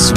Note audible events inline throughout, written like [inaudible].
Zurück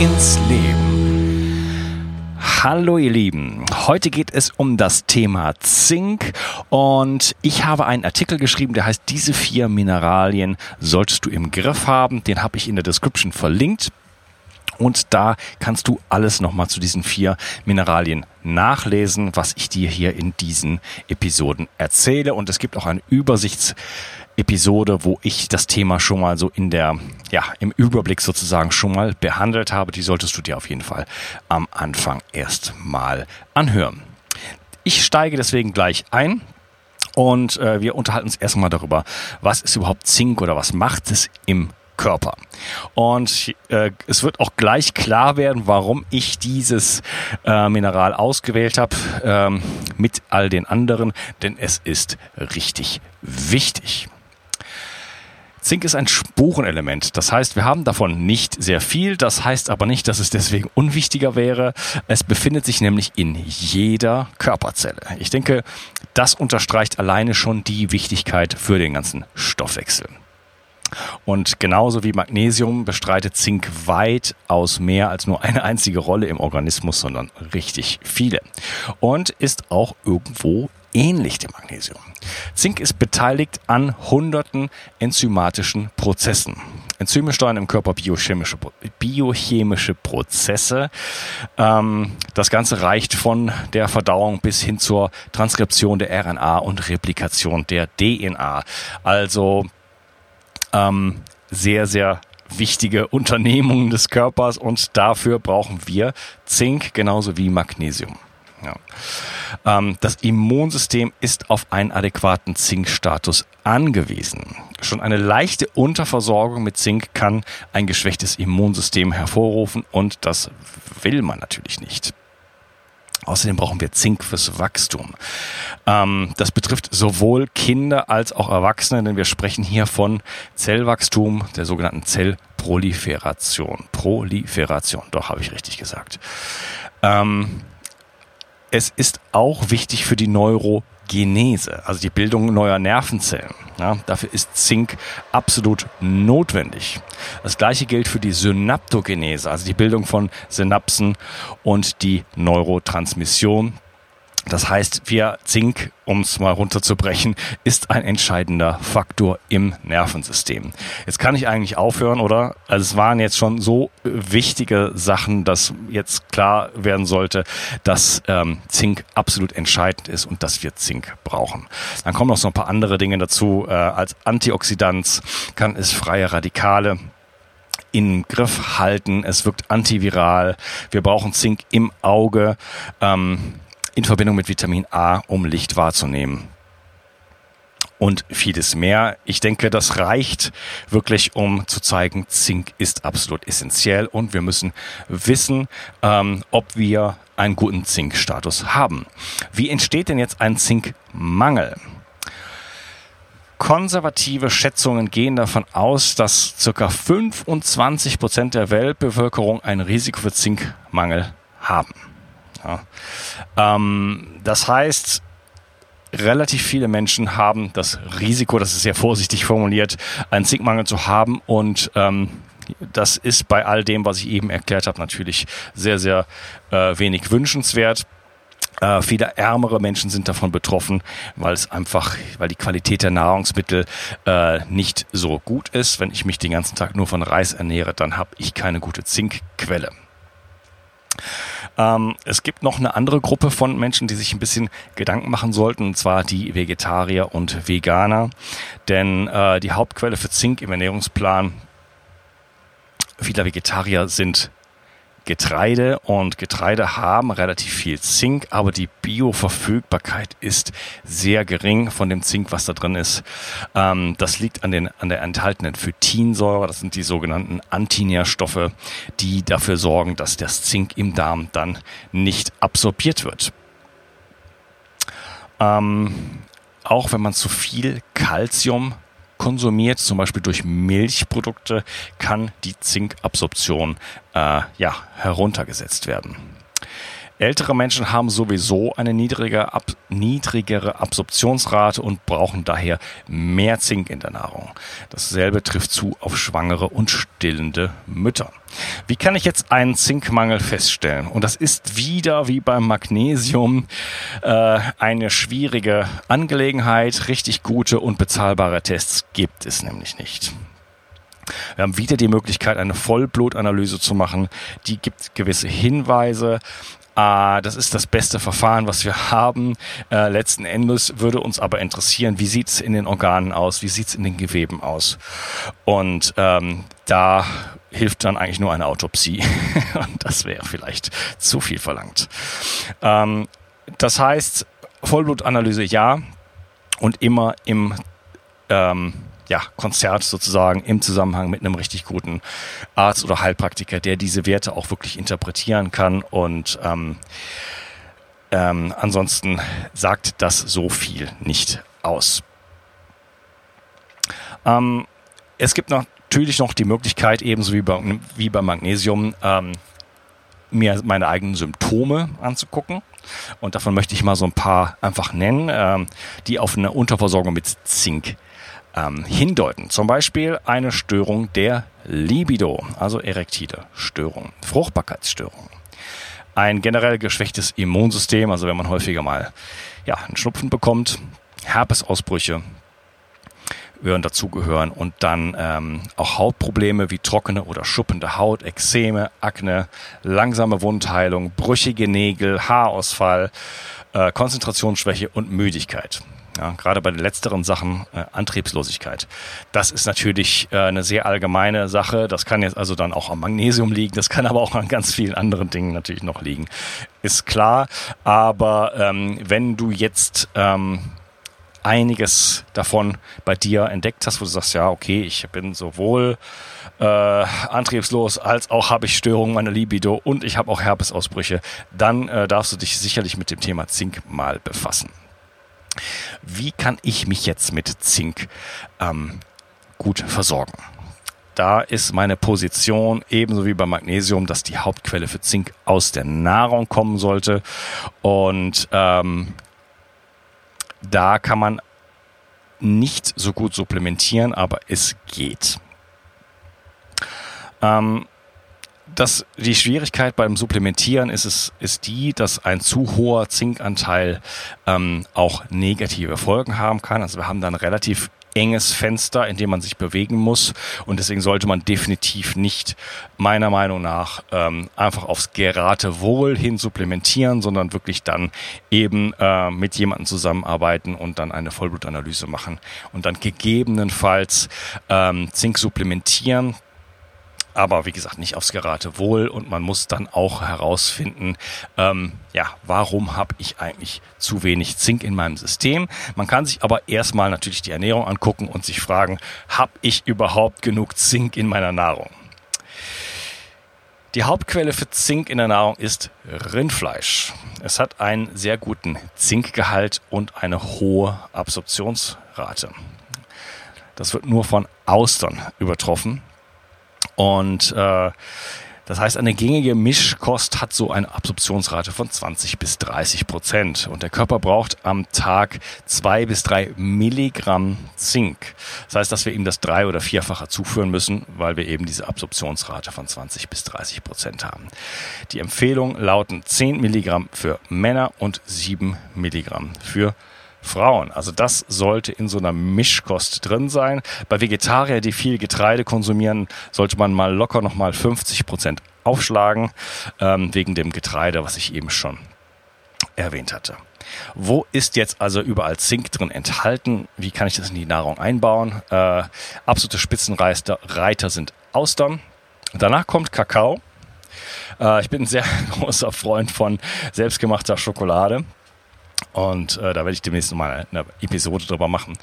ins Leben. Hallo ihr Lieben, heute geht es um das Thema Zink und ich habe einen Artikel geschrieben, der heißt Diese vier Mineralien solltest du im Griff haben. Den habe ich in der Description verlinkt. Und da kannst du alles nochmal zu diesen vier Mineralien nachlesen, was ich dir hier in diesen Episoden erzähle. Und es gibt auch eine Übersichtsepisode, wo ich das Thema schon mal so in der, ja, im Überblick sozusagen schon mal behandelt habe. Die solltest du dir auf jeden Fall am Anfang erst mal anhören. Ich steige deswegen gleich ein. Und äh, wir unterhalten uns erstmal darüber, was ist überhaupt Zink oder was macht es im Körper. Und äh, es wird auch gleich klar werden, warum ich dieses äh, Mineral ausgewählt habe ähm, mit all den anderen, denn es ist richtig wichtig. Zink ist ein Spurenelement. Das heißt, wir haben davon nicht sehr viel. Das heißt aber nicht, dass es deswegen unwichtiger wäre. Es befindet sich nämlich in jeder Körperzelle. Ich denke, das unterstreicht alleine schon die Wichtigkeit für den ganzen Stoffwechsel. Und genauso wie Magnesium bestreitet Zink weitaus mehr als nur eine einzige Rolle im Organismus, sondern richtig viele. Und ist auch irgendwo ähnlich dem Magnesium. Zink ist beteiligt an hunderten enzymatischen Prozessen. Enzyme steuern im Körper biochemische, biochemische Prozesse. Ähm, das Ganze reicht von der Verdauung bis hin zur Transkription der RNA und Replikation der DNA. Also ähm, sehr, sehr wichtige Unternehmungen des Körpers und dafür brauchen wir Zink genauso wie Magnesium. Ja. Ähm, das Immunsystem ist auf einen adäquaten Zinkstatus angewiesen. Schon eine leichte Unterversorgung mit Zink kann ein geschwächtes Immunsystem hervorrufen und das will man natürlich nicht. Außerdem brauchen wir Zink fürs Wachstum. Ähm, das betrifft sowohl Kinder als auch Erwachsene, denn wir sprechen hier von Zellwachstum, der sogenannten Zellproliferation. Proliferation, doch habe ich richtig gesagt. Ähm, es ist auch wichtig für die Neurogenese, also die Bildung neuer Nervenzellen. Ja, dafür ist Zink absolut notwendig. Das gleiche gilt für die Synaptogenese, also die Bildung von Synapsen und die Neurotransmission. Das heißt, wir Zink, um es mal runterzubrechen, ist ein entscheidender Faktor im Nervensystem. Jetzt kann ich eigentlich aufhören, oder? Also es waren jetzt schon so wichtige Sachen, dass jetzt klar werden sollte, dass ähm, Zink absolut entscheidend ist und dass wir Zink brauchen. Dann kommen noch so ein paar andere Dinge dazu. Äh, als Antioxidant kann es freie Radikale in Griff halten. Es wirkt antiviral. Wir brauchen Zink im Auge. Ähm, in Verbindung mit Vitamin A, um Licht wahrzunehmen. Und vieles mehr. Ich denke, das reicht wirklich, um zu zeigen, Zink ist absolut essentiell und wir müssen wissen, ähm, ob wir einen guten Zinkstatus haben. Wie entsteht denn jetzt ein Zinkmangel? Konservative Schätzungen gehen davon aus, dass ca. 25 Prozent der Weltbevölkerung ein Risiko für Zinkmangel haben. Ja. Ähm, das heißt, relativ viele Menschen haben das Risiko, das ist sehr vorsichtig formuliert, einen Zinkmangel zu haben und ähm, das ist bei all dem, was ich eben erklärt habe, natürlich sehr, sehr äh, wenig wünschenswert. Äh, viele ärmere Menschen sind davon betroffen, weil es einfach, weil die Qualität der Nahrungsmittel äh, nicht so gut ist. Wenn ich mich den ganzen Tag nur von Reis ernähre, dann habe ich keine gute Zinkquelle. Ähm, es gibt noch eine andere Gruppe von Menschen, die sich ein bisschen Gedanken machen sollten, und zwar die Vegetarier und Veganer. Denn äh, die Hauptquelle für Zink im Ernährungsplan vieler Vegetarier sind Getreide und Getreide haben relativ viel Zink, aber die Bioverfügbarkeit ist sehr gering von dem Zink, was da drin ist. Ähm, das liegt an, den, an der enthaltenen Phytinsäure, das sind die sogenannten Antinährstoffe, die dafür sorgen, dass das Zink im Darm dann nicht absorbiert wird. Ähm, auch wenn man zu viel Calcium konsumiert, zum Beispiel durch Milchprodukte, kann die Zinkabsorption äh, ja, heruntergesetzt werden. Ältere Menschen haben sowieso eine niedrige, ab, niedrigere Absorptionsrate und brauchen daher mehr Zink in der Nahrung. Dasselbe trifft zu auf schwangere und stillende Mütter. Wie kann ich jetzt einen Zinkmangel feststellen? Und das ist wieder wie beim Magnesium äh, eine schwierige Angelegenheit. Richtig gute und bezahlbare Tests gibt es nämlich nicht. Wir haben wieder die Möglichkeit, eine Vollblutanalyse zu machen. Die gibt gewisse Hinweise, äh, das ist das beste Verfahren, was wir haben. Äh, letzten Endes würde uns aber interessieren, wie sieht es in den Organen aus, wie sieht es in den Geweben aus. Und ähm, da hilft dann eigentlich nur eine Autopsie. [laughs] Und das wäre vielleicht zu viel verlangt. Ähm, das heißt, Vollblutanalyse ja und immer im ähm, ja, Konzert sozusagen im Zusammenhang mit einem richtig guten Arzt oder Heilpraktiker, der diese Werte auch wirklich interpretieren kann und ähm, ähm, ansonsten sagt das so viel nicht aus. Ähm, es gibt natürlich noch die Möglichkeit, ebenso wie bei, wie bei Magnesium, ähm, mir meine eigenen Symptome anzugucken. Und davon möchte ich mal so ein paar einfach nennen, ähm, die auf eine Unterversorgung mit Zink ähm, hindeuten. Zum Beispiel eine Störung der Libido, also erektile Störung, Fruchtbarkeitsstörung. Ein generell geschwächtes Immunsystem, also wenn man häufiger mal ja, einen Schnupfen bekommt, Herpesausbrüche würden dazugehören und dann ähm, auch Hautprobleme wie trockene oder schuppende Haut, Ekzeme, Akne, langsame Wundheilung, brüchige Nägel, Haarausfall, äh, Konzentrationsschwäche und Müdigkeit. Ja, gerade bei den letzteren Sachen äh, Antriebslosigkeit. Das ist natürlich äh, eine sehr allgemeine Sache. Das kann jetzt also dann auch am Magnesium liegen. Das kann aber auch an ganz vielen anderen Dingen natürlich noch liegen. Ist klar. Aber ähm, wenn du jetzt ähm, einiges davon bei dir entdeckt hast, wo du sagst, ja, okay, ich bin sowohl äh, antriebslos als auch habe ich Störungen meiner Libido und ich habe auch Herpesausbrüche, dann äh, darfst du dich sicherlich mit dem Thema Zink mal befassen. Wie kann ich mich jetzt mit Zink ähm, gut versorgen? Da ist meine Position ebenso wie beim Magnesium, dass die Hauptquelle für Zink aus der Nahrung kommen sollte. Und ähm, da kann man nicht so gut supplementieren, aber es geht. Ähm, das, die Schwierigkeit beim Supplementieren ist es, ist die, dass ein zu hoher Zinkanteil ähm, auch negative Folgen haben kann. Also wir haben dann relativ enges Fenster, in dem man sich bewegen muss. Und deswegen sollte man definitiv nicht, meiner Meinung nach, ähm, einfach aufs Geratewohl hin supplementieren, sondern wirklich dann eben äh, mit jemandem zusammenarbeiten und dann eine Vollblutanalyse machen und dann gegebenenfalls ähm, Zink supplementieren aber wie gesagt nicht aufs Geratewohl und man muss dann auch herausfinden, ähm, ja, warum habe ich eigentlich zu wenig Zink in meinem System. Man kann sich aber erstmal natürlich die Ernährung angucken und sich fragen, habe ich überhaupt genug Zink in meiner Nahrung? Die Hauptquelle für Zink in der Nahrung ist Rindfleisch. Es hat einen sehr guten Zinkgehalt und eine hohe Absorptionsrate. Das wird nur von Austern übertroffen. Und äh, das heißt, eine gängige Mischkost hat so eine Absorptionsrate von 20 bis 30 Prozent. Und der Körper braucht am Tag zwei bis drei Milligramm Zink. Das heißt, dass wir ihm das drei- oder vierfache zuführen müssen, weil wir eben diese Absorptionsrate von 20 bis 30 Prozent haben. Die Empfehlung lauten 10 Milligramm für Männer und 7 Milligramm für Frauen. Frauen. Also das sollte in so einer Mischkost drin sein. Bei Vegetarier, die viel Getreide konsumieren, sollte man mal locker nochmal 50 Prozent aufschlagen, ähm, wegen dem Getreide, was ich eben schon erwähnt hatte. Wo ist jetzt also überall Zink drin enthalten? Wie kann ich das in die Nahrung einbauen? Äh, absolute Spitzenreiter Reiter sind Austern. Danach kommt Kakao. Äh, ich bin ein sehr [laughs] großer Freund von selbstgemachter Schokolade. Und äh, da werde ich demnächst mal eine Episode drüber machen.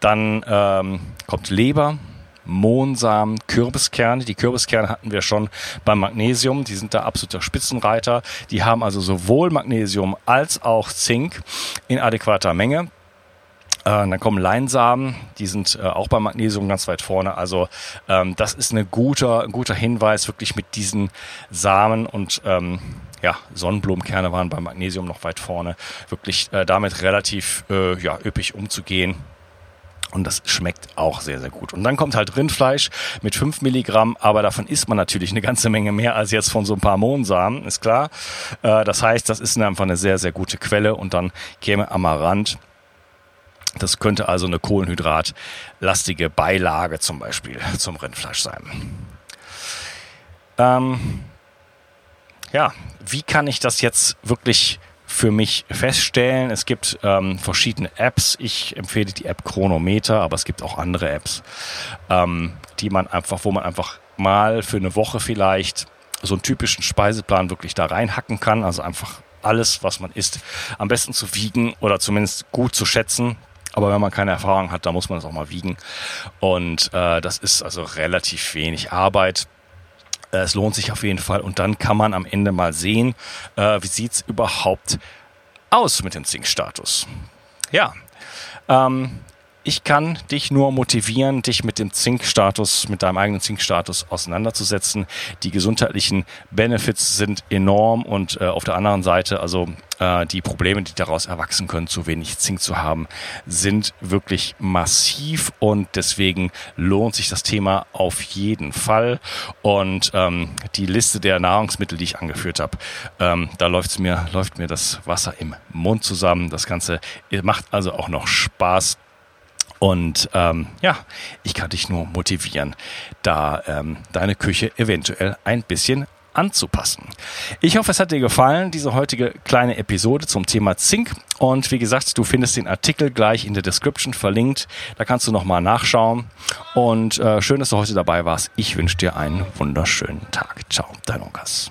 Dann ähm, kommt Leber, Mohnsamen, Kürbiskerne. Die Kürbiskerne hatten wir schon beim Magnesium. Die sind da absoluter Spitzenreiter. Die haben also sowohl Magnesium als auch Zink in adäquater Menge. Äh, dann kommen Leinsamen, die sind äh, auch beim Magnesium ganz weit vorne. Also ähm, das ist eine guter, ein guter Hinweis, wirklich mit diesen Samen und ähm, ja, Sonnenblumenkerne waren beim Magnesium noch weit vorne, wirklich äh, damit relativ äh, ja, üppig umzugehen. Und das schmeckt auch sehr, sehr gut. Und dann kommt halt Rindfleisch mit 5 Milligramm, aber davon isst man natürlich eine ganze Menge mehr als jetzt von so ein paar Mohnsamen, ist klar. Äh, das heißt, das ist einfach eine sehr, sehr gute Quelle. Und dann käme Amaranth. Das könnte also eine kohlenhydratlastige Beilage zum Beispiel zum Rindfleisch sein. Ähm, ja, wie kann ich das jetzt wirklich für mich feststellen. Es gibt ähm, verschiedene Apps. Ich empfehle die App Chronometer, aber es gibt auch andere Apps, ähm, die man einfach, wo man einfach mal für eine Woche vielleicht so einen typischen Speiseplan wirklich da reinhacken kann. Also einfach alles, was man isst, am besten zu wiegen oder zumindest gut zu schätzen. Aber wenn man keine Erfahrung hat, dann muss man es auch mal wiegen. Und äh, das ist also relativ wenig Arbeit. Äh, es lohnt sich auf jeden Fall. Und dann kann man am Ende mal sehen, äh, wie sieht's überhaupt aus mit dem Zinkstatus. Ja, ähm, ich kann dich nur motivieren, dich mit dem Zinkstatus, mit deinem eigenen Zinkstatus auseinanderzusetzen. Die gesundheitlichen Benefits sind enorm und äh, auf der anderen Seite, also äh, die Probleme, die daraus erwachsen können, zu wenig Zink zu haben, sind wirklich massiv und deswegen lohnt sich das Thema auf jeden Fall. Und ähm, die Liste der Nahrungsmittel, die ich angeführt habe, ähm, da läuft's mir, läuft mir das Wasser im Mund zusammen. Das Ganze macht also auch noch Spaß und ähm, ja, ich kann dich nur motivieren, da ähm, deine Küche eventuell ein bisschen anzupassen. Ich hoffe, es hat dir gefallen, diese heutige kleine Episode zum Thema Zink. Und wie gesagt, du findest den Artikel gleich in der Description verlinkt. Da kannst du nochmal nachschauen. Und äh, schön, dass du heute dabei warst. Ich wünsche dir einen wunderschönen Tag. Ciao, dein Onkas.